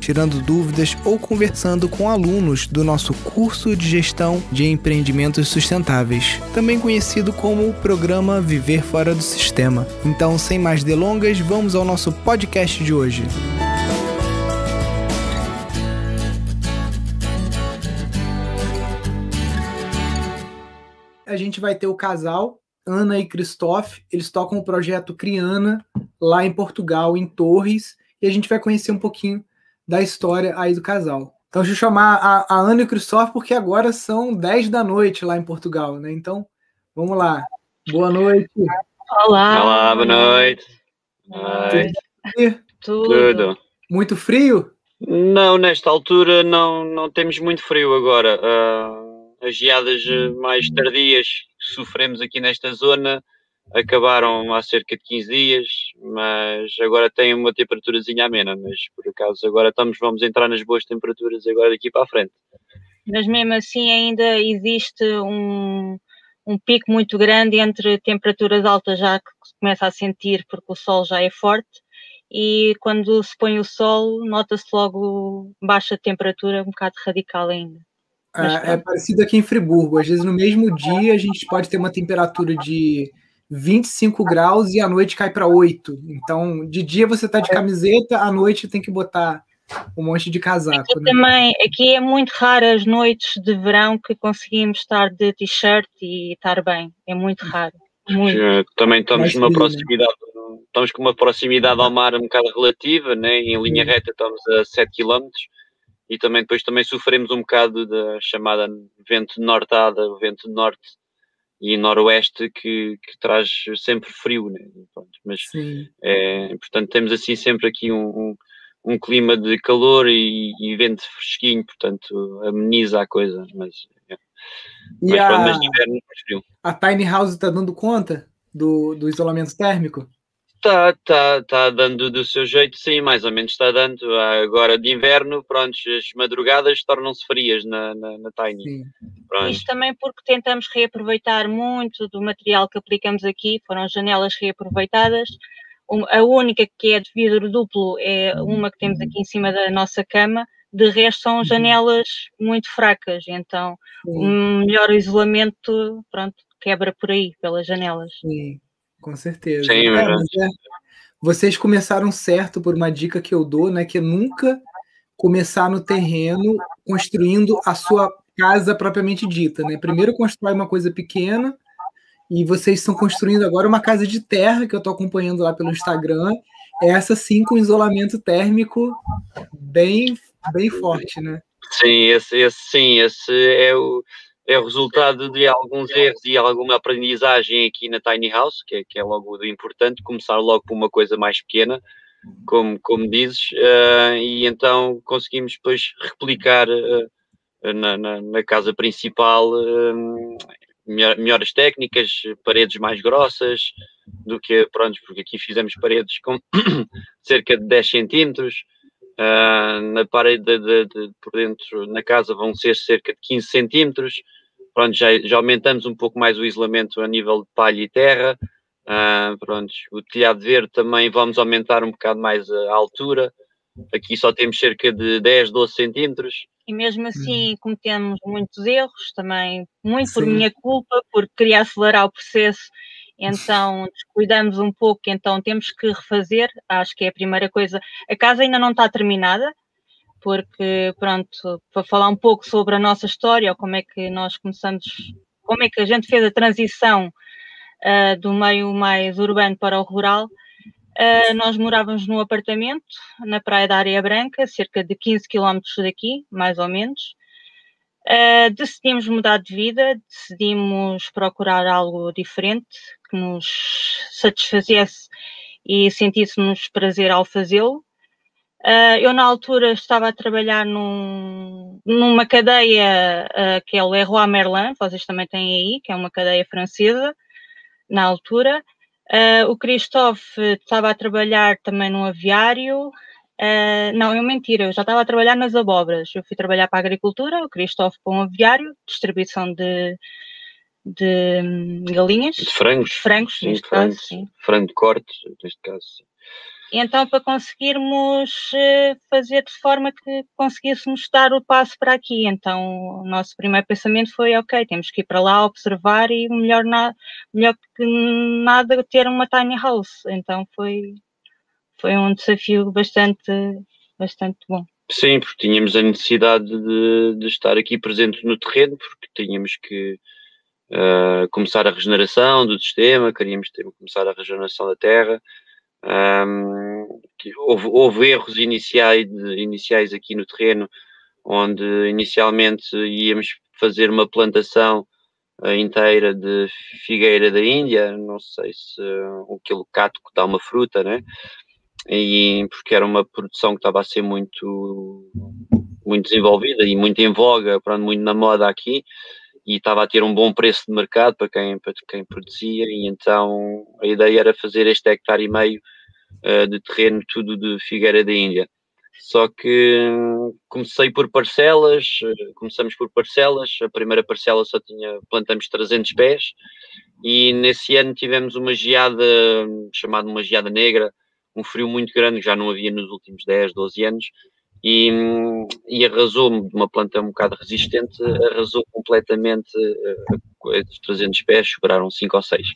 tirando dúvidas ou conversando com alunos do nosso curso de gestão de empreendimentos sustentáveis, também conhecido como o programa Viver Fora do Sistema. Então, sem mais delongas, vamos ao nosso podcast de hoje. A gente vai ter o casal Ana e Christophe, eles tocam o projeto Criana lá em Portugal, em Torres, e a gente vai conhecer um pouquinho da história aí do casal. Então, deixa eu chamar a, a Ana e o Cristóvão, porque agora são 10 da noite lá em Portugal, né? Então, vamos lá. Boa noite. Olá. Olá, boa noite. Oi. Tudo. Tudo. Muito frio? Não, nesta altura não, não temos muito frio agora. Uh, as geadas mais tardias que sofremos aqui nesta zona acabaram há cerca de 15 dias, mas agora tem uma temperaturazinha amena, mas por acaso agora estamos, vamos entrar nas boas temperaturas agora daqui para a frente. Mas mesmo assim ainda existe um, um pico muito grande entre temperaturas altas já que se começa a sentir porque o sol já é forte e quando se põe o sol nota-se logo baixa temperatura, um bocado radical ainda. É, é parecido aqui em Friburgo, às vezes no mesmo dia a gente pode ter uma temperatura de 25 graus e à noite cai para 8. Então, de dia você tá de é. camiseta, à noite tem que botar um monte de casaco. Aqui né? também, aqui é muito raro as noites de verão que conseguimos estar de t-shirt e estar bem. É muito raro. Muito. Também estamos numa né? proximidade, estamos com uma proximidade ao mar um bocado relativa, né? em linha reta estamos a 7 km e também depois também sofremos um bocado da chamada vento nortada, o vento norte e noroeste que, que traz sempre frio, né? Pronto, mas é, portanto temos assim sempre aqui um, um, um clima de calor e, e, vento fresquinho, portanto ameniza a coisa, mas, é. mas, a, pronto, mas inverno mais frio. A Tiny House está dando conta do, do isolamento térmico? Está tá, tá dando do seu jeito, sim, mais ou menos está dando. Agora de inverno, pronto, as madrugadas tornam-se frias na, na, na Tiny. Isto também porque tentamos reaproveitar muito do material que aplicamos aqui, foram janelas reaproveitadas. A única que é de vidro duplo é uma que temos aqui em cima da nossa cama, de resto são uhum. janelas muito fracas, então o melhor isolamento, pronto, quebra por aí, pelas janelas. Sim. Com certeza. Sim, é, é, vocês começaram certo por uma dica que eu dou, né? Que é nunca começar no terreno construindo a sua casa propriamente dita, né? Primeiro constrói uma coisa pequena e vocês estão construindo agora uma casa de terra que eu estou acompanhando lá pelo Instagram. Essa sim com isolamento térmico bem bem forte, né? Sim, esse, esse sim, esse é o é o resultado de alguns erros e alguma aprendizagem aqui na Tiny House, que é, que é logo do importante, começar logo por uma coisa mais pequena, como, como dizes, uh, e então conseguimos depois replicar uh, na, na, na, casa principal uh, melhor, melhores técnicas, paredes mais grossas do que, pronto, porque aqui fizemos paredes com cerca de 10 centímetros, na parede de, de, de, por dentro, na casa, vão ser cerca de 15 centímetros, pronto, já, já aumentamos um pouco mais o isolamento a nível de palha e terra. Uh, pronto, o telhado verde também vamos aumentar um bocado mais a altura. Aqui só temos cerca de 10, 12 centímetros. E mesmo assim hum. cometemos muitos erros, também muito Sim. por minha culpa, porque queria acelerar o processo, então descuidamos um pouco, então temos que refazer, acho que é a primeira coisa. A casa ainda não está terminada, porque, pronto, para falar um pouco sobre a nossa história, como é que nós começamos, como é que a gente fez a transição uh, do meio mais urbano para o rural. Uh, nós morávamos num apartamento na Praia da Areia Branca, cerca de 15 quilómetros daqui, mais ou menos. Uh, decidimos mudar de vida, decidimos procurar algo diferente que nos satisfazesse e sentíssemos prazer ao fazê-lo. Uh, eu, na altura, estava a trabalhar num, numa cadeia uh, que é o Leroy Merlin, vocês também têm aí, que é uma cadeia francesa, na altura. Uh, o Christophe estava a trabalhar também num aviário. Não, eu mentira, eu já estava a trabalhar nas abóboras. Eu fui trabalhar para a agricultura, o Christophe para um aviário, distribuição de, de hum, galinhas. De frangos. Frangos, sim, neste frangos, caso, sim. Frango de corte, neste caso. sim. Então, para conseguirmos eh, fazer de forma que conseguíssemos dar o passo para aqui. Então, o nosso primeiro pensamento foi: ok, temos que ir para lá observar e melhor, na, melhor que nada ter uma tiny house. Então, foi, foi um desafio bastante, bastante bom. Sim, porque tínhamos a necessidade de, de estar aqui presente no terreno, porque tínhamos que uh, começar a regeneração do sistema, queríamos ter, começar a regeneração da terra. Um, houve, houve, erros iniciais, iniciais aqui no terreno, onde inicialmente íamos fazer uma plantação uh, inteira de figueira da Índia, não sei se uh, aquele cato que dá uma fruta, né? E, porque era uma produção que estava a ser muito, muito desenvolvida e muito em voga, pronto, muito na moda aqui e estava a ter um bom preço de mercado para quem, para quem produzia, e então a ideia era fazer este hectare e meio uh, de terreno, tudo de figueira da Índia. Só que hum, comecei por parcelas, uh, começamos por parcelas, a primeira parcela só tinha, plantamos 300 pés, e nesse ano tivemos uma geada, chamada uma geada negra, um frio muito grande que já não havia nos últimos 10, 12 anos, e, e arrasou-me de uma planta um bocado resistente, arrasou completamente uh, 300 pés, sobraram 5 ou 6.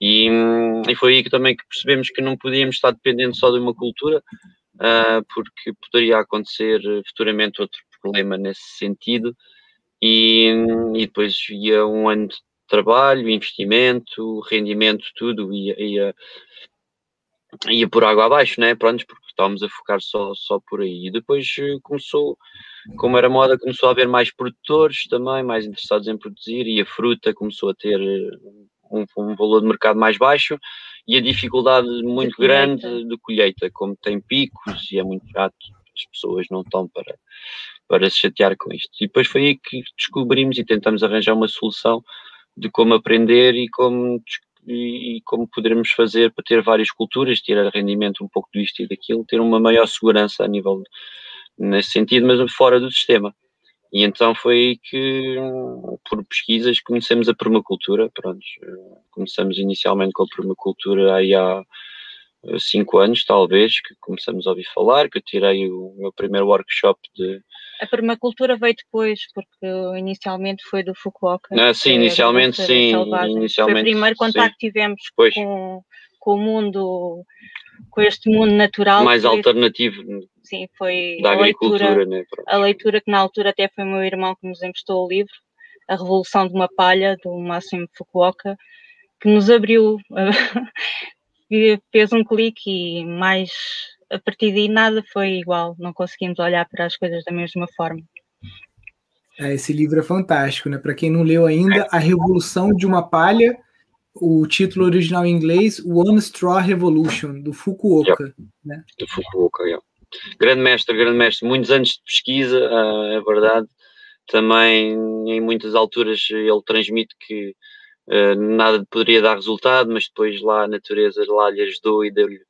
E, e, foi aí que também que percebemos que não podíamos estar dependentes só de uma cultura, uh, porque poderia acontecer futuramente outro problema nesse sentido. E, e depois ia um ano de trabalho, investimento, rendimento, tudo ia, ia, ia por água abaixo, né? Pronto, porque estávamos a focar só, só por aí. E depois eh, começou, como era moda, começou a haver mais produtores também, mais interessados em produzir, e a fruta começou a ter eh, um, um valor de mercado mais baixo e a dificuldade muito de grande de colheita, como tem picos e é muito chato, as pessoas não estão para, para se chatear com isto. E depois foi aí que descobrimos e tentamos arranjar uma solução de como aprender e como e, como poderemos fazer para ter várias culturas, tirar rendimento um pouco disto e daquilo, ter uma maior segurança a nível nesse sentido, mas fora do sistema. E então foi que, por pesquisas, conhecemos a permacultura. Pronto, começamos inicialmente com a permacultura aí há cinco anos, talvez, que começamos a ouvir falar, que eu tirei o meu primeiro workshop de... A permacultura veio depois, porque inicialmente foi do Fukuoka. Ah, sim, inicialmente sim. Inicialmente, foi o primeiro contacto que tivemos com, com o mundo, com este mundo natural. Mais alternativo. Sim, foi da a leitura, né? a leitura que na altura até foi o meu irmão que nos emprestou o livro, A Revolução de uma Palha, do Máximo Fukuoka, que nos abriu fez um clique e mais a partir daí nada foi igual, não conseguimos olhar para as coisas da mesma forma. É, esse livro é fantástico, né? Para quem não leu ainda, A Revolução de uma Palha, o título original em inglês, One Straw Revolution, do Fukuoka. Yeah. Né? Do Fukuoka, yeah. Grande mestre, grande mestre, muitos anos de pesquisa, uh, é verdade. Também em muitas alturas ele transmite que nada poderia dar resultado, mas depois lá a natureza lá lhe ajudou e deu-lhe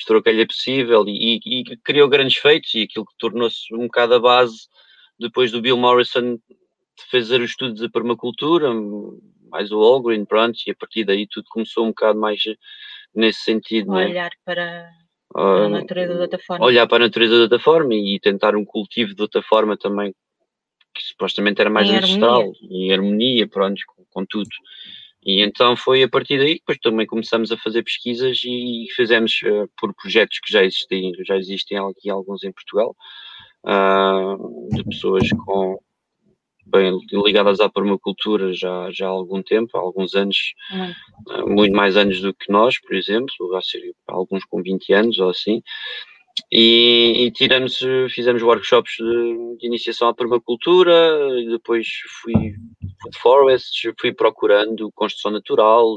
mostrou que lhe é possível e, e, e, criou grandes feitos e aquilo que tornou-se um bocado a base depois do Bill Morrison fazer os estudos de permacultura, mais o Allgreen, pronto, e a partir daí tudo começou um bocado mais nesse sentido. É? Olhar para, para a natureza de outra forma. Olhar para a natureza de outra forma e tentar um cultivo de outra forma também, que supostamente era mais em ancestral, harmonia. em harmonia, pronto, com, com tudo. E então foi a partir daí que depois também começamos a fazer pesquisas e fizemos uh, por projetos que já existem, já existem aqui alguns em Portugal, uh, de pessoas com bem ligadas à permacultura já, já há algum tempo, há alguns anos, uh, muito mais anos do que nós, por exemplo, alguns com 20 anos ou assim, e, e, tiramos, fizemos workshops de, de, iniciação à permacultura, depois fui de forests, fui procurando construção natural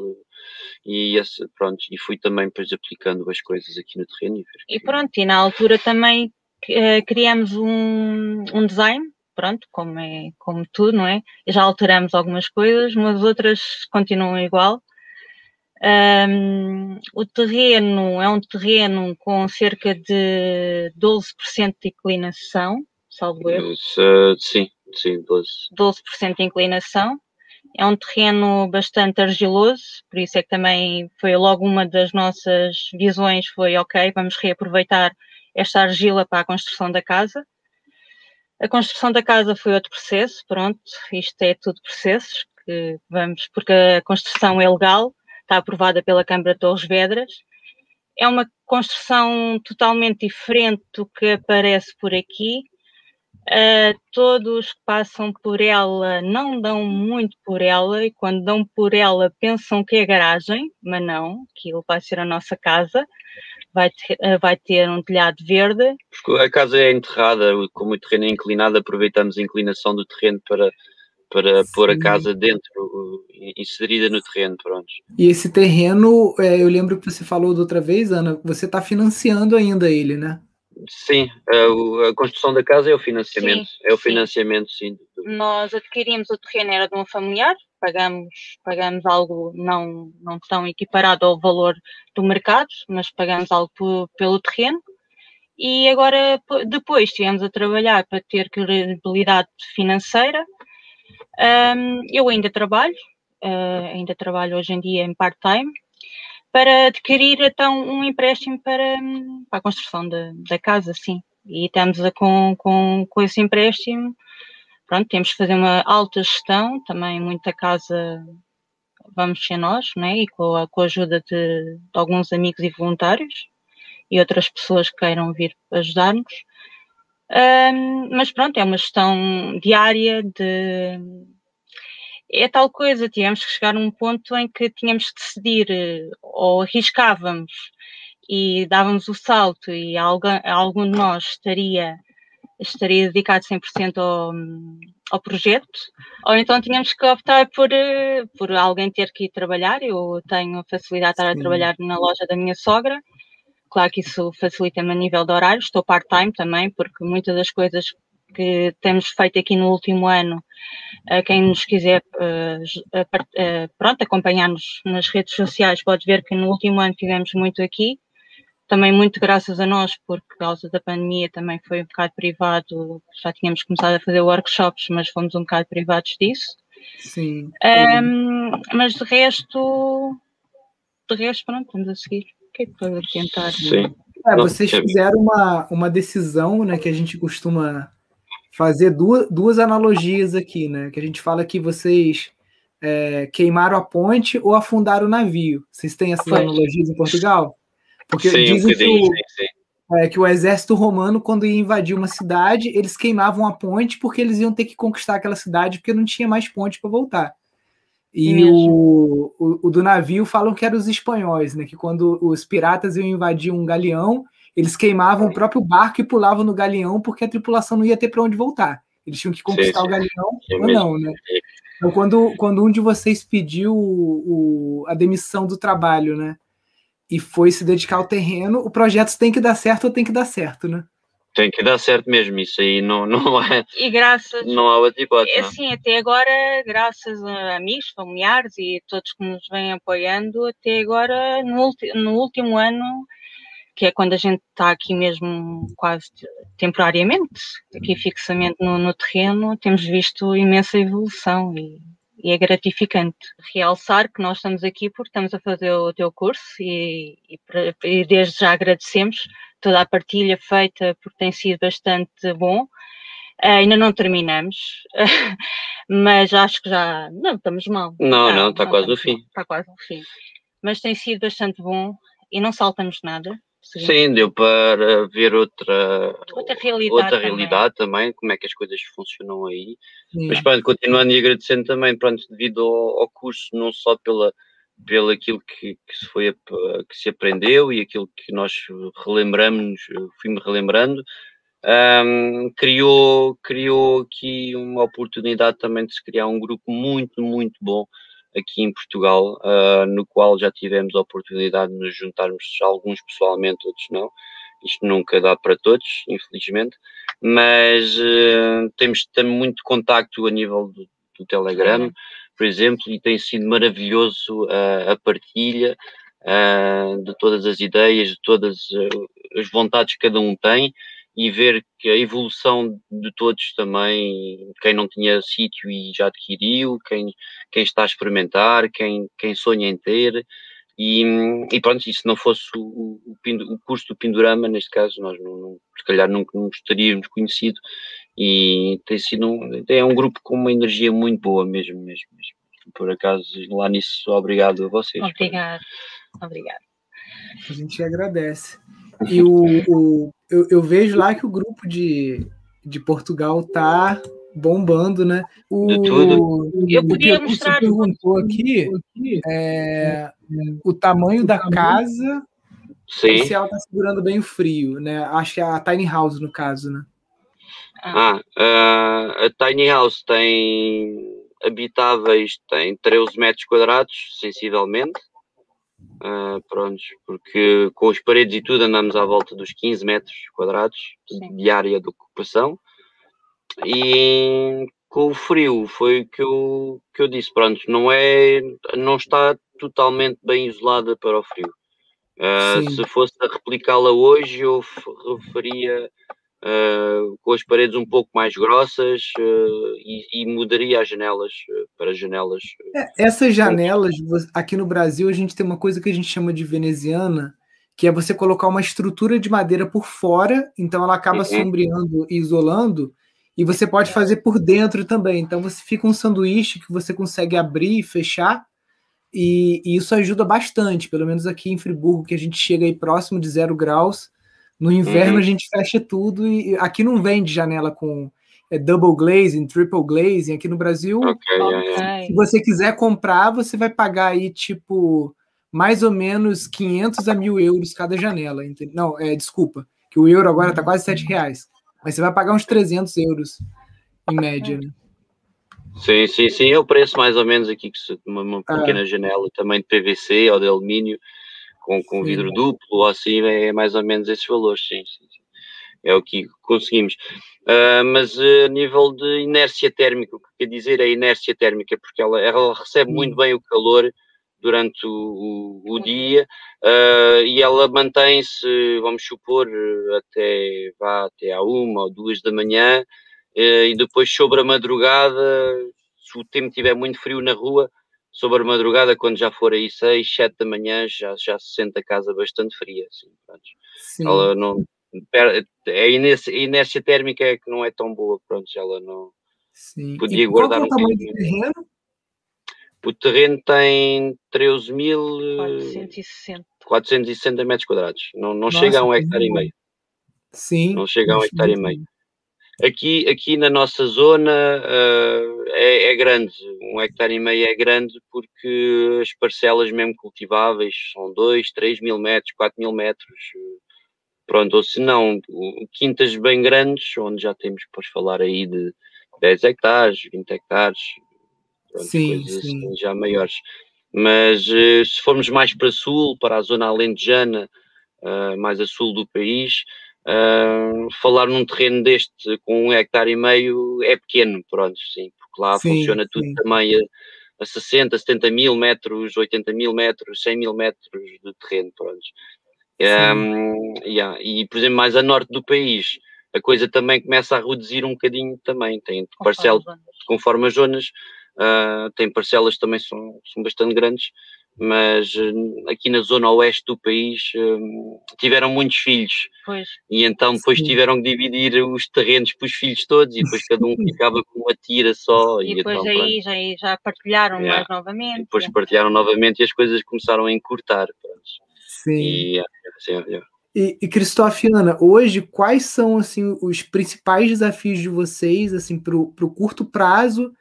e esse, pronto, e fui também depois aplicando as coisas aqui no terreno. E, e pronto, e na altura também uh, criamos um, um design, pronto, como é como tudo, não é? Já alteramos algumas coisas, mas outras continuam igual. Um, o terreno é um terreno com cerca de 12% de inclinação, salvo erro. sim, sim, 12%. 12% de inclinação. É um terreno bastante argiloso, por isso é que também foi logo uma das nossas visões, foi ok, vamos reaproveitar esta argila para a construção da casa. A construção da casa foi outro processo, pronto, isto é tudo processos, que vamos, porque a construção é legal, está aprovada pela Câmara de Torres Vedras. É uma construção totalmente diferente do que aparece por aqui. Uh, todos que passam por ela não dão muito por ela e quando dão por ela pensam que é garagem, mas não, aquilo vai ser a nossa casa, vai ter, uh, vai ter um telhado verde. A casa é enterrada, como o terreno é inclinado, aproveitamos a inclinação do terreno para para Sim. pôr a casa dentro, inserida no terreno, pronto. E esse terreno, é, eu lembro que você falou da outra vez, Ana, você está financiando ainda ele, né? Sim, a, a, construção da casa é o financiamento, sim, é o sim. financiamento, sim. Nós adquirimos o terreno, era de um familiar, pagamos, pagamos algo não, não tão equiparado ao valor do mercado, mas pagamos algo pelo terreno. E agora, depois, estivemos a trabalhar para ter credibilidade financeira, um, eu ainda trabalho, uh, ainda trabalho hoje em dia em part-time, para adquirir então um empréstimo para, para a construção da, da casa, sim. E estamos a, com, com, com esse empréstimo, pronto, temos que fazer uma alta gestão, também muita casa vamos ser nós, né? e com a, com a ajuda de, de, alguns amigos e voluntários e outras pessoas que queiram vir ajudar-nos. Um, mas pronto, é uma gestão diária de. É tal coisa, tivemos que chegar a um ponto em que tínhamos que decidir eh, ou arriscávamos e dávamos o salto e algum, algum de nós estaria, estaria dedicado 100% ao, ao projeto, ou então tínhamos que optar por, eh, por alguém ter que ir trabalhar. Eu tenho a facilidade de estar a trabalhar na loja da minha sogra Claro que isso facilita-me a nível de horário, estou part-time também, porque muitas das coisas que temos feito aqui no último ano, quem nos quiser pronto, acompanhar-nos nas redes sociais pode ver que no último ano tivemos muito aqui, também muito graças a nós, porque por causa da pandemia também foi um bocado privado, já tínhamos começado a fazer workshops, mas fomos um bocado privados disso. Sim. Um, mas de resto, de resto, pronto, estamos a seguir que para tentar. Sim. É, vocês fizeram uma, uma decisão, né, que a gente costuma fazer duas, duas analogias aqui, né? Que a gente fala que vocês é, queimaram a ponte ou afundaram o navio. Vocês têm essas analogias em Portugal? Porque sim, dizem que, o, sim, sim. É, que o exército romano, quando ia invadir uma cidade, eles queimavam a ponte porque eles iam ter que conquistar aquela cidade porque não tinha mais ponte para voltar. E o, o, o, do navio falam que eram os espanhóis, né? Que quando os piratas iam invadir um galeão, eles queimavam o próprio barco e pulavam no galeão porque a tripulação não ia ter para onde voltar. Eles tinham que conquistar sim, sim. o galeão sim, ou não, né? Então, quando, quando um de vocês pediu o, a demissão do trabalho, né? E foi se dedicar ao terreno, o projeto tem que dar certo ou tem que dar certo, né? Tem que dar certo mesmo, isso aí não, não é. E graças. Não há outra hipótese. Assim, até agora, graças a amigos, familiares e todos que nos vêm apoiando, até agora, no, no último ano, que é quando a gente está aqui mesmo quase temporariamente, aqui fixamente no, no terreno, temos visto imensa evolução e, e, é gratificante. Realçar que nós estamos aqui porque estamos a fazer o teu curso e, e, e desde já agradecemos toda a partilha feita, porque tem sido bastante bom. Uh, ainda não terminamos, mas acho que já. Não, estamos mal. Não, não, está quase no fim. Está quase no fim. Mas tem sido bastante bom e não saltamos nada. Sim, deu para ver outra, outra realidade, outra realidade também. também. como é que as coisas funcionam aí. Sim. Mas pronto, continuando e agradecendo também, pronto, devido ao, ao curso, não só pela pelo aquilo que, que, se foi que se aprendeu e aquilo que nós relembramos, fui-me relembrando, um, criou, criou aqui uma oportunidade também de se criar um grupo muito, muito bom aqui em Portugal, uh, no qual já tivemos a oportunidade de nos juntarmos, alguns pessoalmente, outros não. Isto nunca dá para todos, infelizmente, mas uh, temos, temos muito contacto a nível do, do Telegram. por exemplo, e tem sido maravilhoso uh, a partilha de todas as ideias, de todas as vontades que cada um tem e ver que a evolução de todos também, quem não tinha sítio e já adquiriu, quem, quem está a experimentar, quem, quem sonha em ter, e, e pronto, e se não fosse o, o, o, curso do Pindorama, neste caso, nós não, não, se calhar nunca nos teríamos conhecido, e tem sido um, é um grupo com uma energia muito boa mesmo, mesmo, mesmo. Por acaso, lá nisso, obrigado a vocês. Obrigado, obrigado. A gente agradece. E o, o eu, eu, vejo lá que o grupo de, de Portugal tá bombando, né? O. Eu podia mostrar. Você perguntou aqui é, o tamanho da casa Sim. se ela tá segurando bem o frio, né? Acho que é a tiny house no caso, né? Ah, uh, a tiny house tem habitáveis, tem 13 metros quadrados, sensivelmente. Uh, prontos, porque com as paredes e tudo andamos à volta dos 15 metros quadrados Sim. de área de ocupação. E com o frio foi o que eu, que eu disse, pronto, não é, não está totalmente bem isolada para o frio. Uh, se fosse a replicá-la hoje, eu referia uh, com as paredes um pouco mais grossas uh, e, e, mudaria as janelas para janelas. É, essas janelas, aqui no Brasil, a gente tem uma coisa que a gente chama de veneziana, que é você colocar uma estrutura de madeira por fora, então ela acaba uhum. sombreando e isolando, e você pode fazer por dentro também. Então você fica um sanduíche que você consegue abrir e fechar. E, e, isso ajuda bastante, pelo menos aqui em Friburgo, que a gente chega aí próximo de zero graus. No inverno uhum. a gente fecha tudo e aqui não vende janela com é, double glazing, triple glazing. Aqui no Brasil, okay, se você quiser comprar, você vai pagar aí tipo mais ou menos 500 a mil euros cada janela. Não, é, desculpa, que o euro agora está quase 7 reais. Mas você vai pagar uns 300 euros em média, né? Sim, sim, sim. É o preço mais ou menos aqui, que uma, uma ah. pequena ah. janela também de PVC ou de alumínio, com, com vidro duplo ou assim, é mais ou menos esses valores, sim, sim, sim. É o que conseguimos. Uh, mas uh, a nível de inércia térmica, o que quer dizer é inércia térmica, porque ela, ela recebe muito bem o calor durante o, o, o dia uh, e ela mantém-se, vamos supor, até, vá até à uma ou duas da manhã uh, e depois sobre a madrugada, se o tempo estiver muito frio na rua, sobre a madrugada, quando já for aí seis, sete da manhã, já, já se sente a casa bastante fria. Assim, Sim. Ela não, a inércia, a inércia térmica é que não é tão boa, pronto, ela não Sim. podia e guardar qual é o tamanho do terreno? O terreno tem 13.460 metros quadrados. Não, não chega a um hectare e meio. Sim. Não chega a um hectare e meio. Aqui, aqui na nossa zona uh, é, é, grande, um hectare e meio é grande porque as parcelas mesmo cultiváveis são 2, 3 mil metros, 4 mil metros. Pronto, ou se não, quintas bem grandes, onde já temos, para falar aí de 10 hectares, 20 hectares, pronto, sim, coisas sim. Assim já maiores. Mas uh, se formos mais para sul, para a zona alentejana, uh, mais a sul do país, uh, falar num terreno deste com um hectare e meio é pequeno, pronto, sim, porque lá sim, funciona tudo sim. também a, a 60, 70 mil metros, 80 mil metros, 100 mil metros de terreno, pronto. Um, yeah. E, por exemplo, mais a norte do país, a coisa também começa a reduzir um bocadinho também, tem parcela conforme as zonas, Uh, tem parcelas também são, são bastante grandes, mas uh, aqui na zona oeste do país uh, tiveram muitos filhos pois. e então depois Sim. tiveram que dividir os terrenos para os filhos todos e depois cada um ficava com uma tira só. E, e depois então, aí já, já partilharam yeah. mais novamente. E depois partilharam novamente e as coisas começaram a encurtar. Sim. E, assim, yeah. E, e Cristóvão Ana, hoje quais são assim os principais desafios de vocês assim para o curto prazo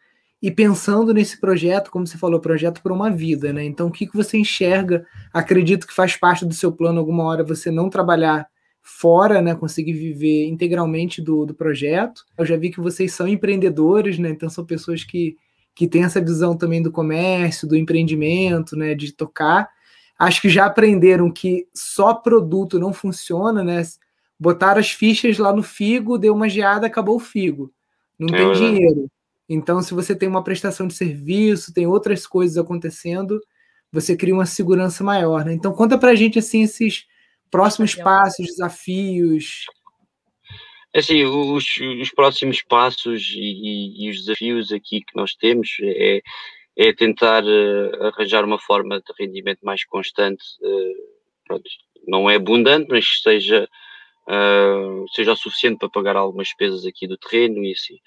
e pensando nesse projeto, como você falou, projeto para uma vida, né? Então, o que, que você enxerga? Acredito que faz parte do seu plano alguma hora você não trabalhar fora, né? Conseguir viver integralmente do, do projeto. Eu já vi que vocês são empreendedores, né? Então, são pessoas que, que têm essa visão também do comércio, do empreendimento, né? De tocar. Acho que já aprenderam que só produto não funciona, né? Botaram as fichas lá no figo, deu uma geada, acabou o figo. Não é tem dinheiro Então, se você tem uma prestação de serviço, tem outras coisas acontecendo, você cria uma segurança maior. Né? Então, conta para a gente assim esses próximos passos, desafios. É assim, os, os próximos passos e, e, os desafios aqui que nós temos é, é tentar uh, arranjar uma forma de rendimento mais constante. Uh, pronto, não é abundante, mas seja, uh, seja o suficiente para pagar algumas despesas aqui do terreno e assim.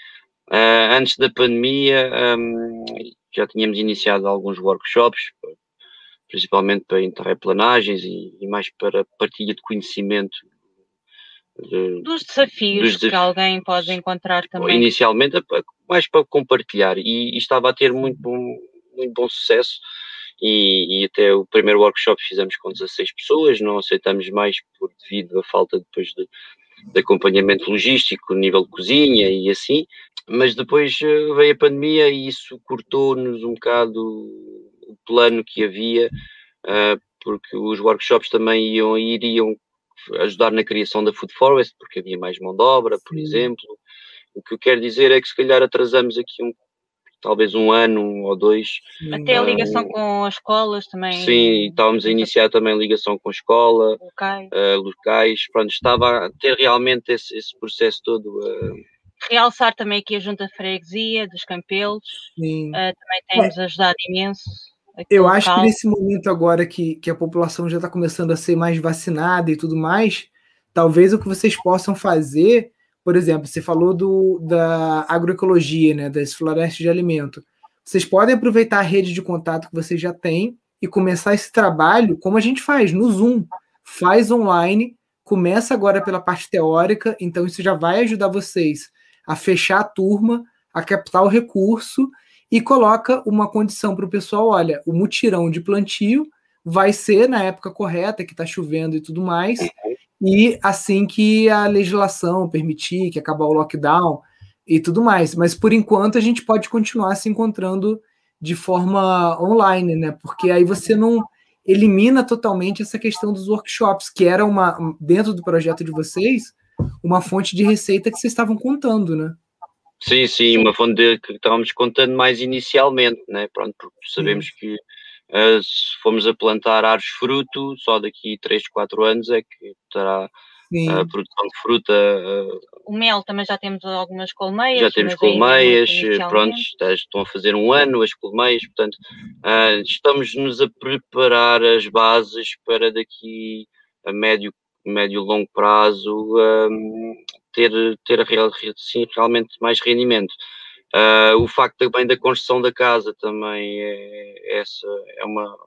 Antes da pandemia, um, já tínhamos iniciado alguns workshops, principalmente para interreplanagens e, e mais para partilha de conhecimento de, dos desafios dos que alguém pode encontrar também. Inicialmente, mais para compartilhar, e, e estava a ter muito bom, muito bom sucesso. E, e, até o primeiro workshop fizemos com 16 pessoas, não aceitamos mais por devido à falta depois de, de acompanhamento logístico, nível de cozinha e assim, mas depois eh, veio a pandemia e isso cortou-nos um bocado o plano que havia, uh, porque os workshops também iam, iriam ajudar na criação da Food Forest, porque havia mais mão de obra, por exemplo. O que eu quero dizer é que se calhar atrasamos aqui um, talvez um ano ou dois. Até a ligação com as escolas também. Sim, estávamos a iniciar também a ligação com a escola, locais, uh, locais pronto, estava a ter realmente esse, esse processo todo. Uh... Realçar também aqui a Junta de Freguesia dos Campelos, uh, também tem-nos ajudado imenso. Eu acho que nesse momento agora que, que a população já está começando a ser mais vacinada e tudo mais, talvez o que vocês possam fazer, por exemplo, você falou do, da agroecologia, né, das florestas de alimento. Vocês podem aproveitar a rede de contato que vocês já têm e começar esse trabalho como a gente faz no Zoom. Faz online, começa agora pela parte teórica, então isso já vai ajudar vocês a fechar a turma, a captar o recurso e coloca uma condição para o pessoal: olha, o mutirão de plantio vai ser na época correta, que está chovendo e tudo mais, e assim que a legislação permitir, que acabar o lockdown e tudo mais. Mas por enquanto a gente pode continuar se encontrando de forma online, né? Porque aí você não elimina totalmente essa questão dos workshops, que era uma dentro do projeto de vocês, uma fonte de receita que vocês estavam contando, né? Sim, sim, uma fonte de, que estávamos contando mais inicialmente, né? Pronto, porque sabemos que uh, se formos a plantar árvores fruto, só daqui 3, 4 anos é que terá a produção de fruta. Uh, o mel também já temos algumas colmeias. Já temos colmeias, pronto, estão a fazer um ano as colmeias, portanto, uh, estamos-nos a preparar as bases para daqui a médio médio e longo prazo um, ter, ter real, sim, realmente mais rendimento. Uh, o facto também da construção da casa também é, essa é uma,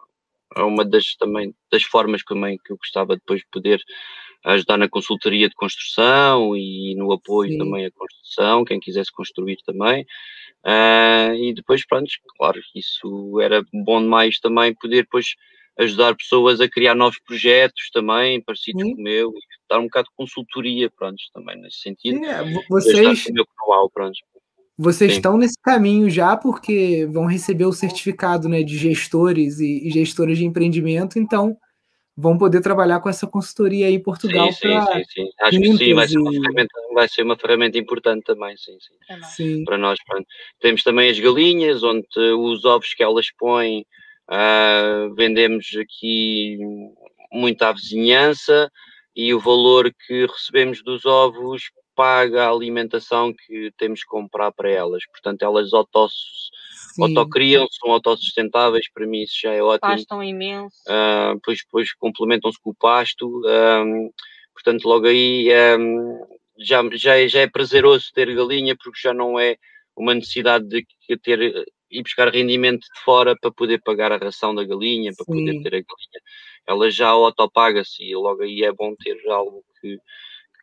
é uma das, também, das formas também que eu gostava depois de poder ajudar na consultoria de construção e no apoio Sim. também à construção, quem quisesse construir também. Uh, e depois, pronto, claro, isso era bom demais também poder depois ajudar pessoas a criar novos projetos também, parecidos Sim. com o meu, e dar um bocado de consultoria, pronto, também nesse sentido. Sim, é, vocês, know pronto. Vocês Sim. estão nesse caminho já, porque vão receber o certificado né, de gestores e, e gestoras de empreendimento, então vão poder trabalhar com essa consultoria aí em Portugal. Sim, sim, sim, sim, Acho que sim, vai ser, uma ferramenta, vai ser uma ferramenta importante também, sim, sim. sim. Para nós, pronto. Temos também as galinhas, onde os ovos que elas põem Uh, vendemos aqui muita vizinhança e o valor que recebemos dos ovos paga a alimentação que temos que comprar para elas. Portanto, elas auto, autocriam, são autossustentáveis, para mim isso já é ótimo. Pastam imenso. Uh, depois, depois complementam-se com o pasto. Um, portanto, logo aí um, já, já, é, já é prazeroso ter galinha, porque já não é uma necessidade de ter ir buscar rendimento de fora para poder pagar a ração da galinha, para Sim. poder ter a galinha. Ela já autopaga-se e logo aí é bom ter algo que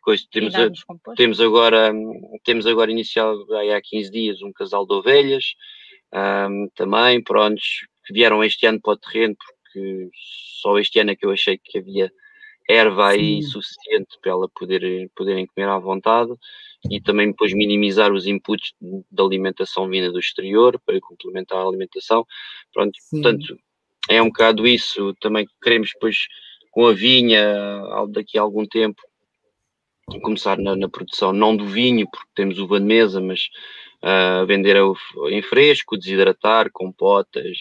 coisa. Temos, a, temos agora, temos agora iniciado há 15 dias um casal de ovelhas um, também, prontos, que vieram este ano para o terreno, porque só este ano é que eu achei que havia erva aí Sim. suficiente para ela poder, poderem comer à vontade e também depois minimizar os inputs da alimentação vinda do exterior para complementar a alimentação. Pronto, Sim. portanto, é um bocado isso. Também queremos depois com a vinha, daqui a algum tempo, começar na, na produção, não do vinho, porque temos uva de mesa, mas uh, vender em fresco, desidratar, compotas,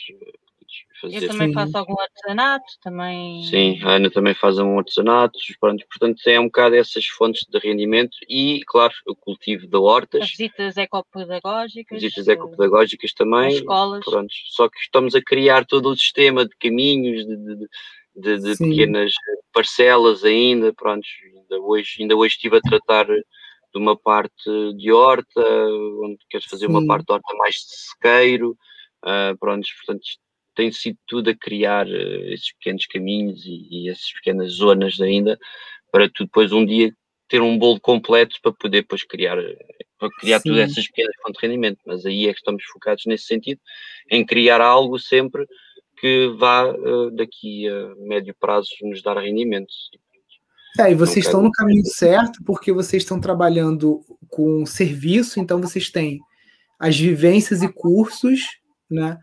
fazer. Eu também faço algum artesanato, também. Sim, a Ana também faz um artesanato, pronto, portanto é um bocado essas fontes de rendimento e, claro, o cultivo de hortas. As visitas ecopedagógicas. Visitas ecopedagógicas também. escolas. Pronto, só que estamos a criar todo o sistema de caminhos, de, de, de, de pequenas parcelas ainda, pronto, ainda hoje, ainda hoje estive a tratar de uma parte de horta, onde queres fazer Sim. uma parte de horta mais de sequeiro, uh, pronto, portanto tem sido tudo a criar uh, esses pequenos caminhos e, e, essas pequenas zonas ainda para tu depois um dia ter um bolo completo para poder depois criar para criar Sim. todas essas pequenas fontes de rendimento, mas aí é que estamos focados nesse sentido, em criar algo sempre que vá uh, daqui a médio prazo nos dar rendimento. É, e vocês estão no caminho certo porque vocês estão trabalhando com serviço, então vocês têm as vivências e cursos, né?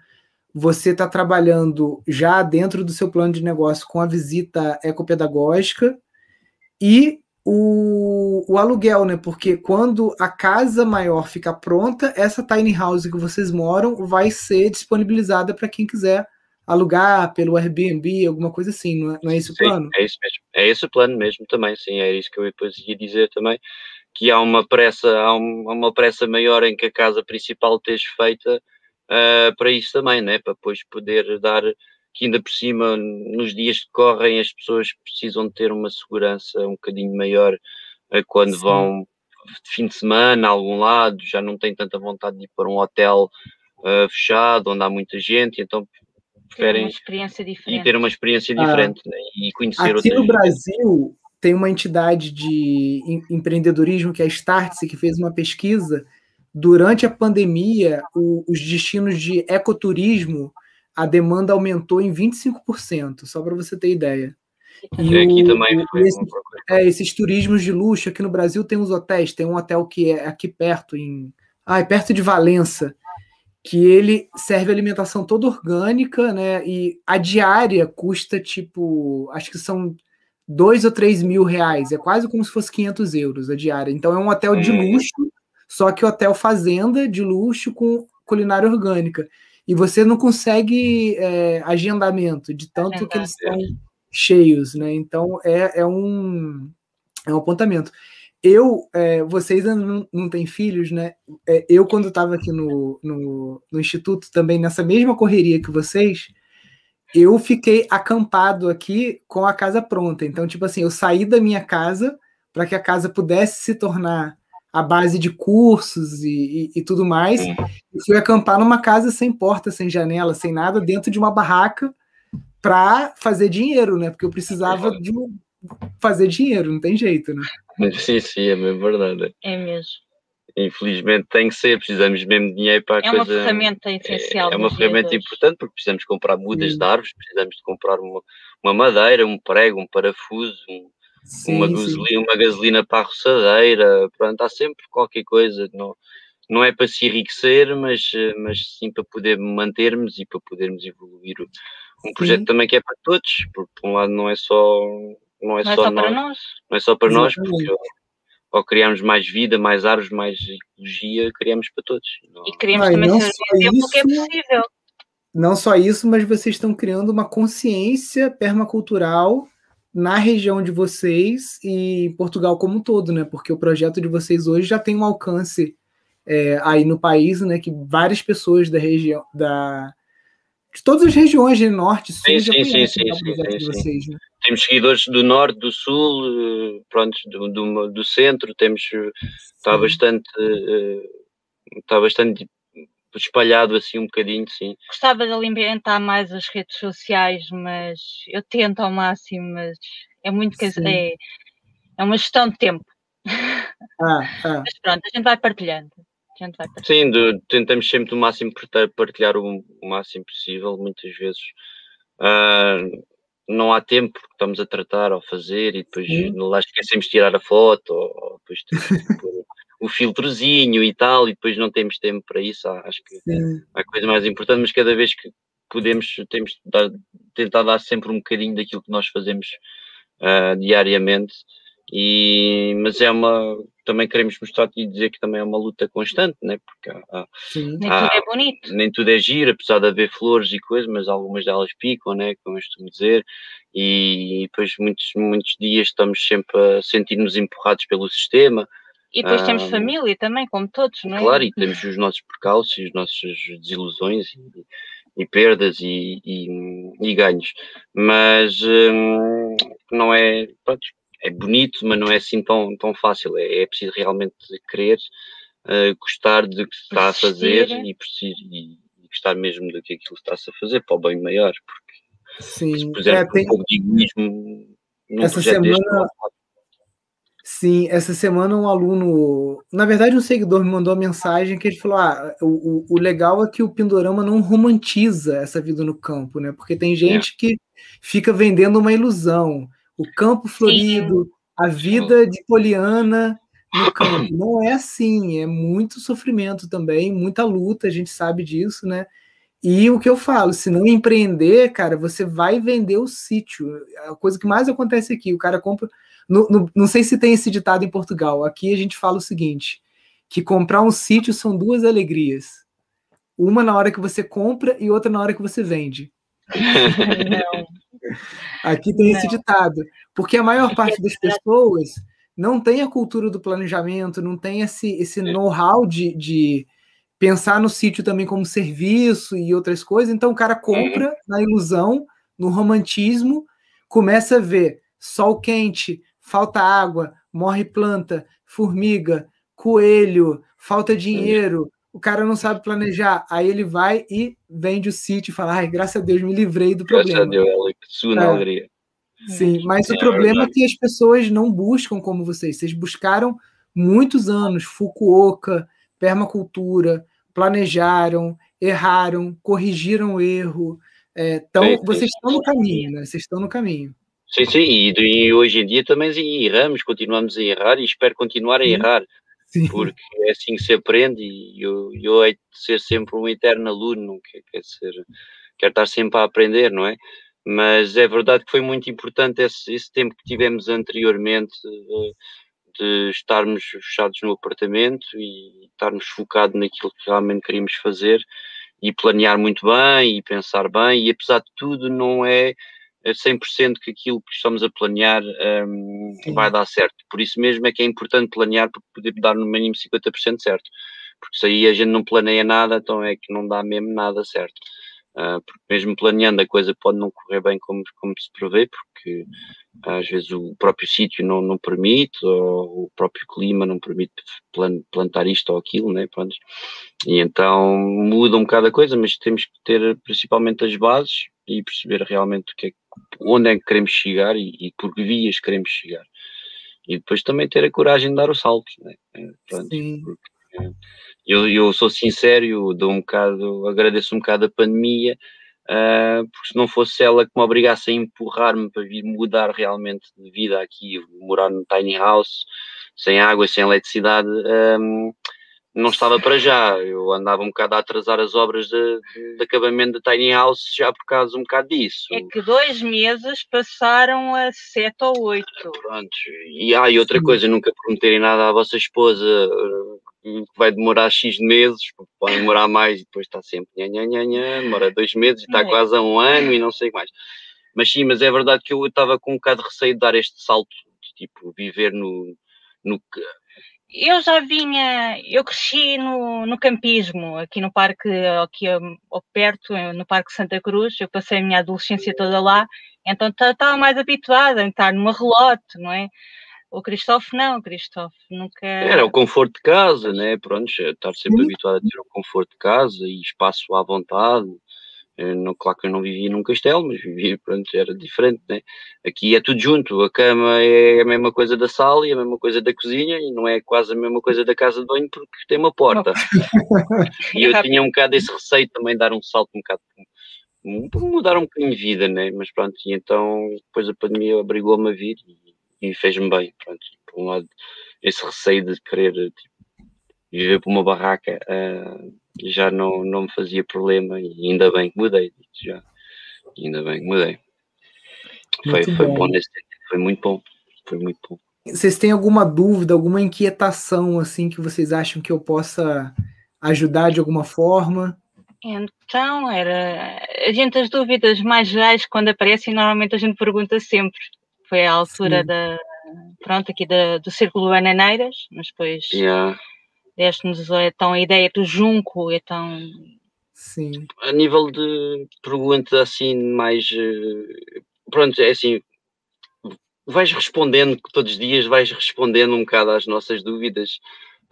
você está trabalhando já dentro do seu plano de negócio com a visita ecopedagógica e o, o aluguel, né? Porque quando a casa maior ficar pronta, essa tiny house que vocês moram vai ser disponibilizada para quem quiser alugar pelo Airbnb, alguma coisa assim, não é, não é esse o plano? Sim, é isso mesmo. É esse o plano mesmo também, sim, é isso que eu depois ia dizer também, que há uma pressa, há uma pressa maior em que a casa principal esteja feita uh, para isso também, né? para depois poder dar, que ainda por cima, nos dias que correm, as pessoas precisam de ter uma segurança um bocadinho maior uh, quando Sim. vão de fim de semana a algum lado, já não têm tanta vontade de ir para um hotel uh, fechado, onde há muita gente, então preferem e ter uma experiência ah, diferente né? e conhecer Aqui no Brasil tem uma entidade de empreendedorismo que é a Startse, que fez uma pesquisa. Durante a pandemia, o, os destinos de ecoturismo, a demanda aumentou em 25%, só para você ter ideia. E é, aqui o, também foi esse, é, esses turismos de luxo, aqui no Brasil tem uns hotéis, tem um hotel que é aqui perto, em ah, é perto de Valença, que ele serve alimentação toda orgânica, né? E a diária custa tipo, acho que são dois ou três mil reais, é quase como se fosse 500 euros a diária. Então é um hotel de hum. luxo só que hotel fazenda de luxo com culinária orgânica. E você não consegue é, agendamento de tanto é que eles estão cheios, né? Então é, é, um, é um apontamento. Eu, é, vocês não, não têm filhos, né? É, eu, quando estava aqui no, no, no Instituto, também nessa mesma correria que vocês, eu fiquei acampado aqui com a casa pronta. Então, tipo assim, eu saí da minha casa para que a casa pudesse se tornar a base de cursos e, e, e tudo mais. E fui acampar numa casa sem porta, sem janela, sem nada, dentro de uma barraca para fazer dinheiro, né? Porque eu precisava de fazer dinheiro, não tem jeito, né? Sim, sim, é mesmo verdade. É mesmo. Infelizmente tem que ser, precisamos mesmo de dinheiro para a é coisa. É uma ferramenta essencial. É, é uma ferramenta importante porque precisamos comprar mudas de árvores, precisamos de comprar uma, uma madeira, um prego, um parafuso, um, sim, uma, gasolina, uma gasolina para a roçadeira, pronto, há sempre qualquer coisa. Não, não é para se enriquecer, mas, mas sim para poder mantermos e para podermos evoluir um projeto sim. também que é para todos, porque por um lado não é só não é, não só, é só nós, para nós, não é só para Exatamente. nós, porque ao criarmos mais vida, mais árvores, mais ecologia, criamos para todos. Não... E criamos também não só isso, que é possível. Não só isso, mas vocês estão criando uma consciência permacultural na região de vocês e Portugal como um todo, né? Porque o projeto de vocês hoje já tem um alcance é, aí no país, né? Que várias pessoas da região, da de todas as regiões de norte, sul, sim, já sim, sim, sim, sim, sim, vocês, né? Temos seguidores do norte, do sul, eh, pronto, do, do, do centro, temos está bastante está bastante espalhado assim um bocadinho, sim. Gostava de alimentar mais as redes sociais, mas eu tento ao máximo, mas é muito que é, é uma gestão de tempo. Ah, ah. Mas pronto, a gente vai partilhando. Gente vai partilhando. Sim, tentamos sempre o máximo partilhar o, o máximo possível, muitas vezes. Uh, não há tempo porque estamos a tratar ou fazer e depois Sim. lá esquecemos de tirar a foto ou, ou depois o filtrozinho e tal, e depois não temos tempo para isso. Acho que Sim. é a coisa mais importante, mas cada vez que podemos, temos de dar, tentar dar sempre um bocadinho daquilo que nós fazemos uh, diariamente E, mas é uma também queremos mostrar e dizer que também é uma luta constante, né? porque há, Sim. nem tudo é bonito. Nem tudo é giro, apesar de haver flores e coisas, mas algumas delas picam, né? como eu costumo dizer, e depois muitos, muitos dias estamos sempre a sentir-nos empurrados pelo sistema. E depois ah, temos família também, como todos, não é? Claro, e temos os nossos percalços e as nossas desilusões e, e perdas e, e, e, ganhos. Mas hum, não é. Pronto, é bonito, mas não é assim tão, tão fácil. É, é preciso realmente querer, uh, gostar de que se está a fazer e, preciso, e, e, gostar mesmo do que aquilo está-se a fazer para o bem maior. Porque Sim, se puser é, tem... um pouco de egoísmo, essa semana. Sim, essa semana um aluno, na verdade um seguidor me mandou uma mensagem que ele falou: ah, o, o legal é que o Pindorama não romantiza essa vida no campo, né? Porque tem gente é. que fica vendendo uma ilusão o campo florido, Sim. a vida de Poliana no campo. Não é assim, é muito sofrimento também, muita luta, a gente sabe disso, né? E o que eu falo, se não empreender, cara, você vai vender o sítio. A coisa que mais acontece aqui, o cara compra. No, no, não sei se tem esse ditado em Portugal. Aqui a gente fala o seguinte: que comprar um sítio são duas alegrias. Uma na hora que você compra e outra na hora que você vende. Não. Aqui tem não. esse ditado, porque a maior parte das pessoas não tem a cultura do planejamento, não tem esse, esse é. know-how de, de pensar no sítio também como serviço e outras coisas. Então o cara compra uhum. na ilusão, no romantismo, começa a ver sol quente, falta água, morre planta, formiga, coelho, falta dinheiro, o cara não sabe planejar. Aí ele vai e vende o sítio e fala: ai, graças a Deus me livrei do problema. Graças a Deus, sua é. alegria. Sim, mas é, o problema é, é que as pessoas não buscam como vocês. Vocês buscaram muitos anos Fukuoka, permacultura, planejaram, erraram, corrigiram o erro. É, então, sim, vocês sim. estão no caminho, né? Vocês estão no caminho. Sim, sim, e, e hoje em dia também erramos, continuamos a errar e espero continuar a errar. Sim. porque é assim que se aprende e eu, eu hei de ser sempre um eterno aluno, não quer, quer ser, quero estar sempre a aprender, não é? Mas é verdade que foi muito importante esse, esse tempo que tivemos anteriormente de, de, estarmos fechados no apartamento e estarmos focados naquilo que realmente queríamos fazer e planear muito bem e pensar bem e apesar de tudo não é 100% que aquilo que estamos a planear um, vai dar certo. Por isso mesmo é que é importante planear para poder dar no mínimo 50% certo. Porque se aí a gente não planeia nada, então é que não dá mesmo nada certo. Uh, porque mesmo planeando a coisa pode não correr bem como, como se prevê, porque às vezes o próprio sítio não, não permite, ou o próprio clima não permite plantar isto ou aquilo, né? Pronto. E então muda um bocado a coisa, mas temos que ter principalmente as bases e perceber realmente o que é, onde é que queremos chegar e, e por que vias queremos chegar. E depois também ter a coragem de dar o salto, né? Pronto, porque, eu, eu sou sincero, eu dou um bocado, agradeço um bocado a pandemia, uh, porque se não fosse ela que me obrigasse a empurrar-me para vir mudar realmente de vida aqui, morar no tiny house, sem água, sem eletricidade, um, ah, não estava para já. Eu andava um bocado a atrasar as obras de, de acabamento da Tiny House já por causa um bocado disso. É que dois meses passaram a sete ou oito. Pronto. E, ah, e outra Sim. coisa, nunca prometerem nada à vossa esposa que vai demorar X meses, pode demorar mais e depois está sempre nha, nha, nha, nha, demora dois meses e está é. quase a um ano e não sei mais. Mas sim, mas é verdade que eu estava com um bocado de receio de dar este salto, de tipo, viver no, no eu já vinha, eu cresci no, no campismo, aqui no parque, aqui ao, perto, no Parque Santa Cruz, eu passei a minha adolescência toda lá, então estava mais habituada a estar numa relote, não é? O Cristóvão não, Cristóvão nunca... Era o conforto de casa, né? Pronto, estar sempre habituado a ter o conforto de casa e espaço à vontade, não, claro que eu não vivia num castelo, mas vivia, pronto, era diferente, né? Aqui é tudo junto, a cama é a mesma coisa da sala e a mesma coisa da cozinha e não é quase a mesma coisa da casa de banho porque tem uma porta. e eu tinha um bocado esse receio também de dar um salto um bocado, mudar um bocadinho de vida, né? Mas pronto, e então depois a pandemia obrigou-me a vir e, e fez-me bem, pronto. Por um lado, esse receio de querer tipo, viver por uma barraca uh, já não, não me fazia problema e ainda bem que mudei, já. Ainda bem que mudei. Foi, foi bom nesse tempo, foi muito bom, foi muito bom. vocês têm alguma dúvida, alguma inquietação assim que vocês acham que eu possa ajudar de alguma forma? Então, era. A gente, as dúvidas mais gerais, quando aparecem, normalmente a gente pergunta sempre. Foi a altura Sim. da. Pronto, aqui da, do Círculo Bananeiras, mas depois. Yeah. Deste-nos então a ideia do junco, então. Sim. A nível de pergunta assim, mais. Eh, pronto, é assim. Vais respondendo todos os dias, vais respondendo um bocado às nossas dúvidas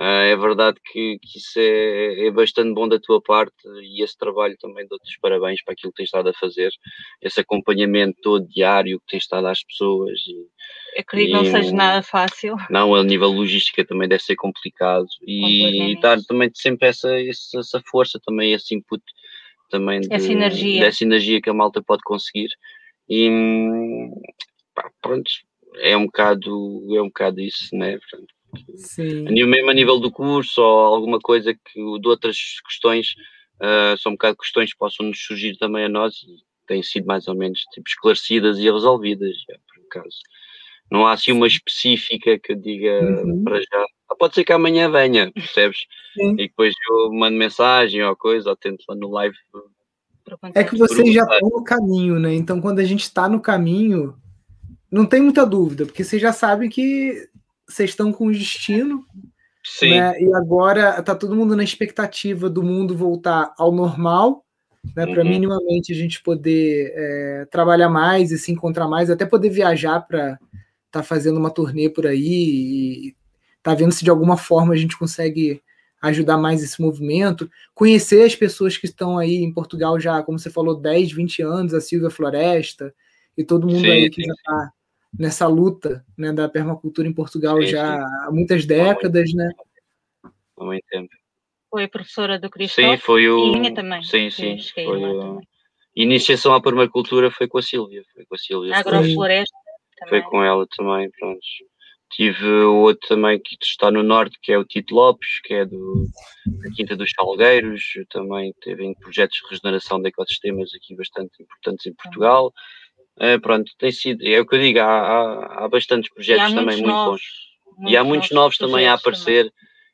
é verdade que, que isso é, é, bastante bom da tua parte e esse trabalho também dou-te os parabéns para aquilo que tens estado a fazer, esse acompanhamento todo diário que tens estado às pessoas. E, acredito que não seja nada fácil. Não, a nível logística também deve ser complicado e, dar também sempre essa, essa força, também esse input também de, essa energia. dessa energia que a malta pode conseguir. E pá, pronto, é um bocado, é um bocado isso, né? Sim. Mesmo a nível do curso ou alguma coisa que de outras questões, uh, são um bocado questões que possam nos surgir também a nós e têm sido mais ou menos tipo, esclarecidas e resolvidas, já, por acaso. Não há assim uma específica que eu diga uhum. para já. Ah, pode ser que amanhã venha, percebes? Sim. E depois eu mando mensagem ou coisa, ou tento lá no live. É que vocês já estão no caminho, né? Então, quando a gente está no caminho, não tem muita dúvida, porque vocês já sabem que vocês estão com o destino. Sim. Né? E agora tá todo mundo na expectativa do mundo voltar ao normal, né? Para uhum. minimamente a gente poder é, trabalhar mais e se encontrar mais, até poder viajar para estar tá fazendo uma turnê por aí e tá vendo se de alguma forma a gente consegue ajudar mais esse movimento, conhecer as pessoas que estão aí em Portugal já, como você falou, 10, 20 anos, a Silvia Floresta e todo mundo sim, aí que sim. já está nessa luta né, da permacultura em Portugal já sim. há muitas décadas, né? Há muito tempo. Foi professora do Cristóvão. Sim, foi o. E minha também. Sim, sim. Foi o... Iniciação à permacultura foi com a Sílvia. Foi com a Sílvia. Agrofloresta. Foi com ela também, pronto. Tive outro também que está no norte, que é o Tito Lopes, que é do, da Quinta dos Salgueiros, também teve em projetos de regeneração de ecossistemas aqui bastante importantes em Portugal. Uh, pronto, tem sido, é o que eu digo, há, há, há bastantes projetos também muito novos, bons. E há muitos novos, novos também a aparecer, também.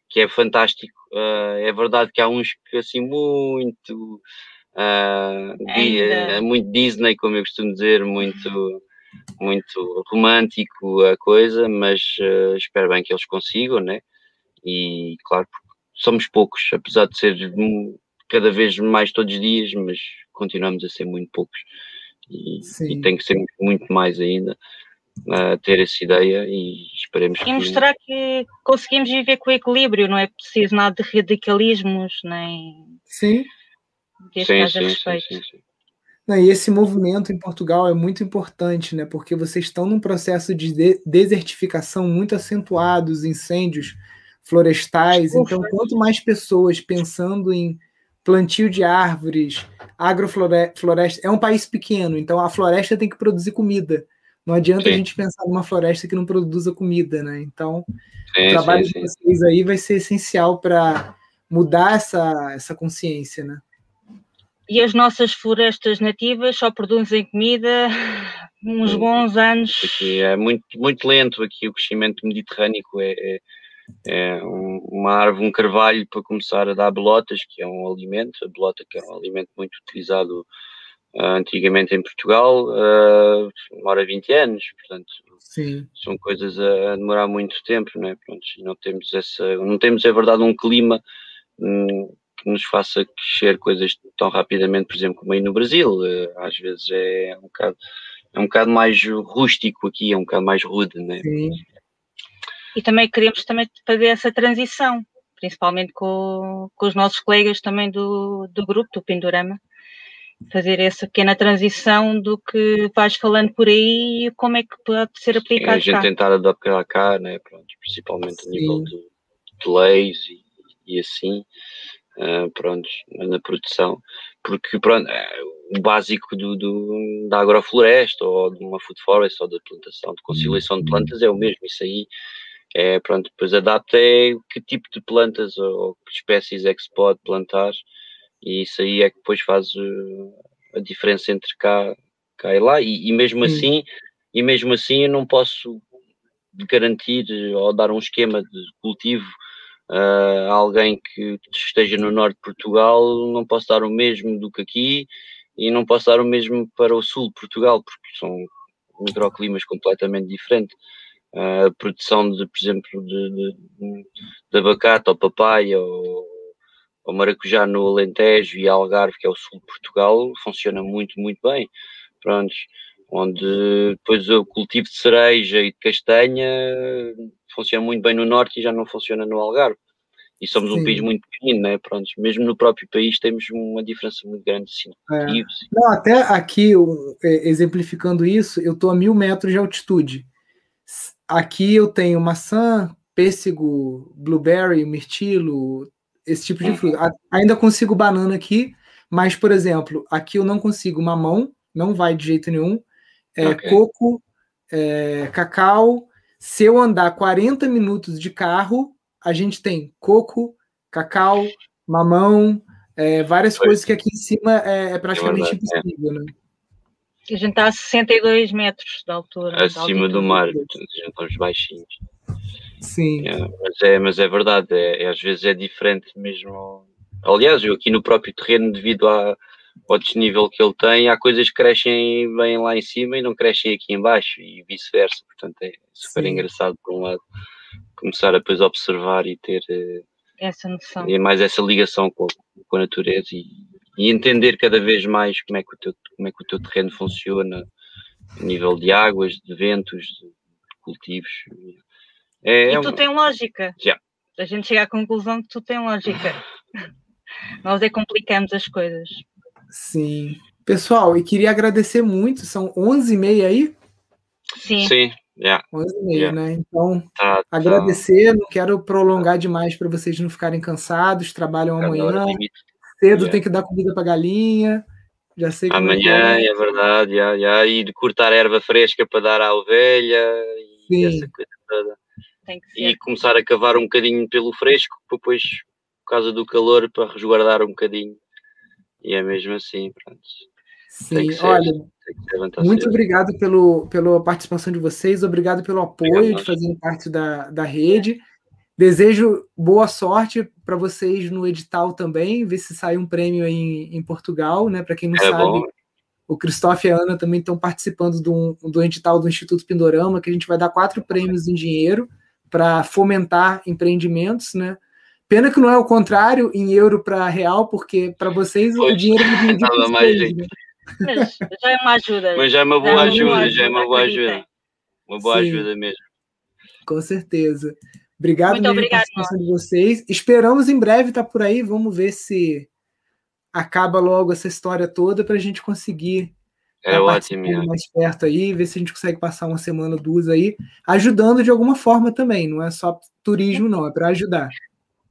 que é fantástico. Uh, é verdade que há uns que assim muito, uh, muito Disney, como eu costumo dizer, muito, muito romântico a coisa, mas espero bem que eles consigam, né? E claro, somos poucos, apesar de ser cada vez mais todos os dias, mas continuamos a ser muito poucos e, e tem que ser muito mais ainda uh, ter essa ideia e esperemos e que... mostrar que conseguimos viver com equilíbrio, não é preciso nada de radicalismos, nem... Sim. Sim, sim, sim, sim, sim. Não, e esse movimento em Portugal é muito importante, né? Porque vocês estão num processo de desertificação muito acentuado, os incêndios florestais. Então, quanto mais pessoas pensando em plantio de árvores, agrofloresta. É um país pequeno, então a floresta tem que produzir comida. Não adianta sim. a gente pensar numa floresta que não produza comida, né? Então, sim, o trabalho sim, de vocês aí vai ser essencial para mudar essa, essa consciência, né? E as nossas florestas nativas só produzem comida uns bons anos. Aqui é muito, muito lento aqui o crescimento mediterrâneo é, é é uma árvore, um carvalho para começar a dar belotas, que é um alimento, a belota que é um alimento muito utilizado uh, antigamente em Portugal, uh, demora 20 anos, portanto Sim. são coisas a, demorar muito tempo, não é? Pronto, não temos essa, não temos é verdade um clima um, que nos faça crescer coisas tão rapidamente, por exemplo, como aí no Brasil, uh, às vezes é um bocado é um bocado mais rústico aqui, é um bocado mais rude, né? Sim e também queremos também fazer essa transição, principalmente com, com os nossos colegas também do, do grupo, do Pindorama, fazer essa pequena transição do que vais falando por aí e como é que pode ser aplicado Sim, a gente cá. tentar adaptar cá, né, pronto, principalmente Sim. a nível de, de leis e, e assim, uh, pronto, na produção, porque pronto, é, o básico do, do, da agrofloresta ou de uma food forest ou da plantação, de conciliação de plantas é o mesmo, isso aí é, pronto, depois adapta é que tipo de plantas ou que espécies é que se pode plantar e isso aí é que depois faz uh, a diferença entre cá, cá e lá e, e mesmo Sim. assim e mesmo assim eu não posso garantir ou dar um esquema de cultivo uh, a alguém que esteja no norte de Portugal, não posso dar o mesmo do que aqui e não posso dar o mesmo para o sul de Portugal, porque são microclimas completamente diferentes. A produção de, por exemplo, de, de, de abacate ou papaya ou, ou maracujá no Alentejo e Algarve, que é o sul de Portugal, funciona muito, muito bem. Prontos onde depois o cultivo de cereja e de castanha funciona muito bem no norte e já não funciona no Algarve. E somos Sim. um país muito pequeno, né? Pronto, mesmo no próprio país temos uma diferença muito grande de cultivos. É. Não, até aqui, exemplificando isso, eu estou a mil metros de altitude. Aqui eu tenho maçã, pêssego, blueberry, mirtilo, esse tipo de uhum. fruta. Ainda consigo banana aqui, mas, por exemplo, aqui eu não consigo mamão, não vai de jeito nenhum é, okay. coco, é, cacau. Se eu andar 40 minutos de carro, a gente tem coco, cacau, mamão, é, várias coisas que aqui em cima é, é praticamente é impossível, né? A gente está a 62 metros de altura. Acima do mar, estamos baixinhos. Sim. É, mas, é, mas é verdade, é, é, às vezes é diferente mesmo. Aliás, eu aqui no próprio terreno, devido à, ao desnível que ele tem, há coisas que crescem bem lá em cima e não crescem aqui em baixo e vice-versa. Portanto, é super Sim. engraçado, por um lado, começar a depois observar e ter eh, essa noção. E mais essa ligação com, com a natureza e, e, entender cada vez mais como é, que o teu, como é que o teu terreno funciona a nível de águas, de ventos, de cultivos. É, e é tu um... tem lógica. Já. A gente chega à conclusão que tu tem lógica. Nós é complicamos as coisas. Sim. Pessoal, e queria agradecer muito, são 11h30 aí? Sim. Sim, yeah. 11h30, yeah. né? Então, tá, tá. agradecer, não quero prolongar demais para vocês não ficarem cansados, trabalham amanhã, cedo yeah. tem que dar comida para galinha, já sei que Amanhã, é, é verdade, yeah, yeah. e de cortar erva fresca para dar à ovelha, e Sim. essa coisa toda. E começar a cavar um bocadinho pelo fresco, depois, por causa do calor, para resguardar um bocadinho e é mesmo assim, pronto. Sim, ser, olha, muito cedo. obrigado pelo, pela participação de vocês, obrigado pelo apoio obrigado, de fazerem parte da, da rede. Desejo boa sorte para vocês no edital também, ver se sai um prêmio aí em, em Portugal, né? Para quem não é sabe, bom. o Cristóvão e a Ana também estão participando do, do edital do Instituto Pindorama, que a gente vai dar quatro prêmios em dinheiro para fomentar empreendimentos, né? Pena que não é o contrário em euro para real, porque para vocês o dinheiro é dividido mais gente. Né? Mas já é uma ajuda. Mas já é uma boa ajuda, já é uma boa ajuda. Uma boa Sim. ajuda mesmo. Com certeza. Obrigado Muito mesmo obrigado, pela participação de vocês. Esperamos em breve estar tá por aí. Vamos ver se acaba logo essa história toda para a gente conseguir é ótimo, é. mais perto aí, ver se a gente consegue passar uma semana, duas aí, ajudando de alguma forma também. Não é só turismo, não, é para ajudar.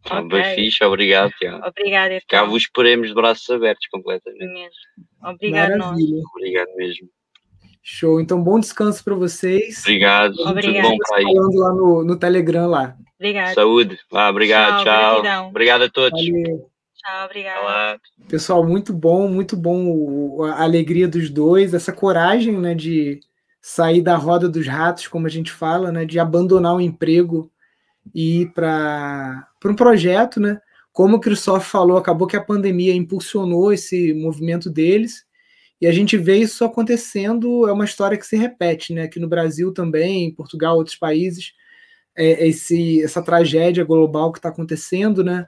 Okay. Bem fixe, obrigado, Tiago. Obrigada. Cá vos esperemos de braços abertos completamente. Mesmo. Obrigado, Maravilha. Obrigado mesmo. Show. Então, bom descanso para vocês. Obrigado. Obrigado. Tudo bom para aí. Falando lá no, no Telegram lá. Obrigado. Saúde. Ah, obrigado. Tchau. tchau. Obrigado a todos. Valeu. Tchau, obrigado. Pessoal, muito bom, muito bom a alegria dos dois, essa coragem, né, de sair da roda dos ratos, como a gente fala, né, de abandonar o emprego e ir para um projeto, né? Como o Christoph falou, acabou que a pandemia impulsionou esse movimento deles, e a gente vê isso acontecendo, é uma história que se repete, né? Aqui no Brasil também, em Portugal, outros países, é, esse, essa tragédia global que está acontecendo, né?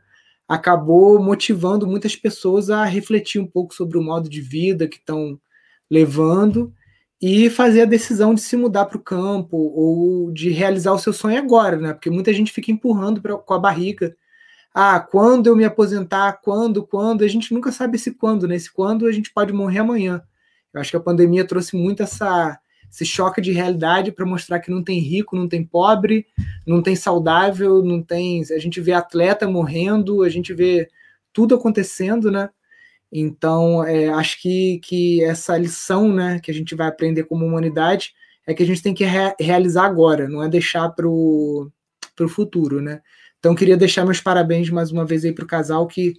Acabou motivando muitas pessoas a refletir um pouco sobre o modo de vida que estão levando e fazer a decisão de se mudar para o campo ou de realizar o seu sonho agora, né? Porque muita gente fica empurrando pra, com a barriga. Ah, quando eu me aposentar? Quando? Quando? A gente nunca sabe esse quando, né? Esse quando a gente pode morrer amanhã. Eu acho que a pandemia trouxe muito essa, esse choque de realidade para mostrar que não tem rico, não tem pobre, não tem saudável, não tem. A gente vê atleta morrendo, a gente vê tudo acontecendo, né? Então, é, acho que, que essa lição né, que a gente vai aprender como humanidade é que a gente tem que re realizar agora, não é deixar para o futuro. Né? Então, queria deixar meus parabéns mais uma vez aí para o casal que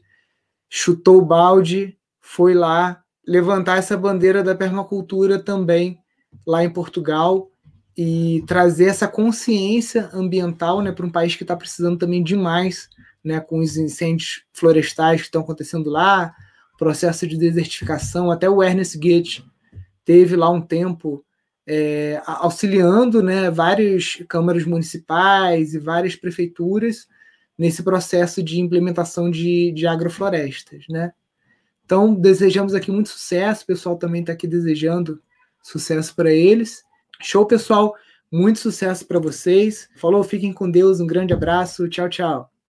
chutou o balde, foi lá levantar essa bandeira da permacultura também lá em Portugal e trazer essa consciência ambiental né, para um país que está precisando também demais né, com os incêndios florestais que estão acontecendo lá, processo de desertificação. Até o Ernest Goethe teve lá um tempo é, auxiliando né, várias câmaras municipais e várias prefeituras nesse processo de implementação de, de agroflorestas. Né? Então, desejamos aqui muito sucesso, o pessoal também está aqui desejando sucesso para eles. Show, pessoal. Muito sucesso para vocês. Falou, fiquem com Deus. Um grande abraço. Tchau, tchau.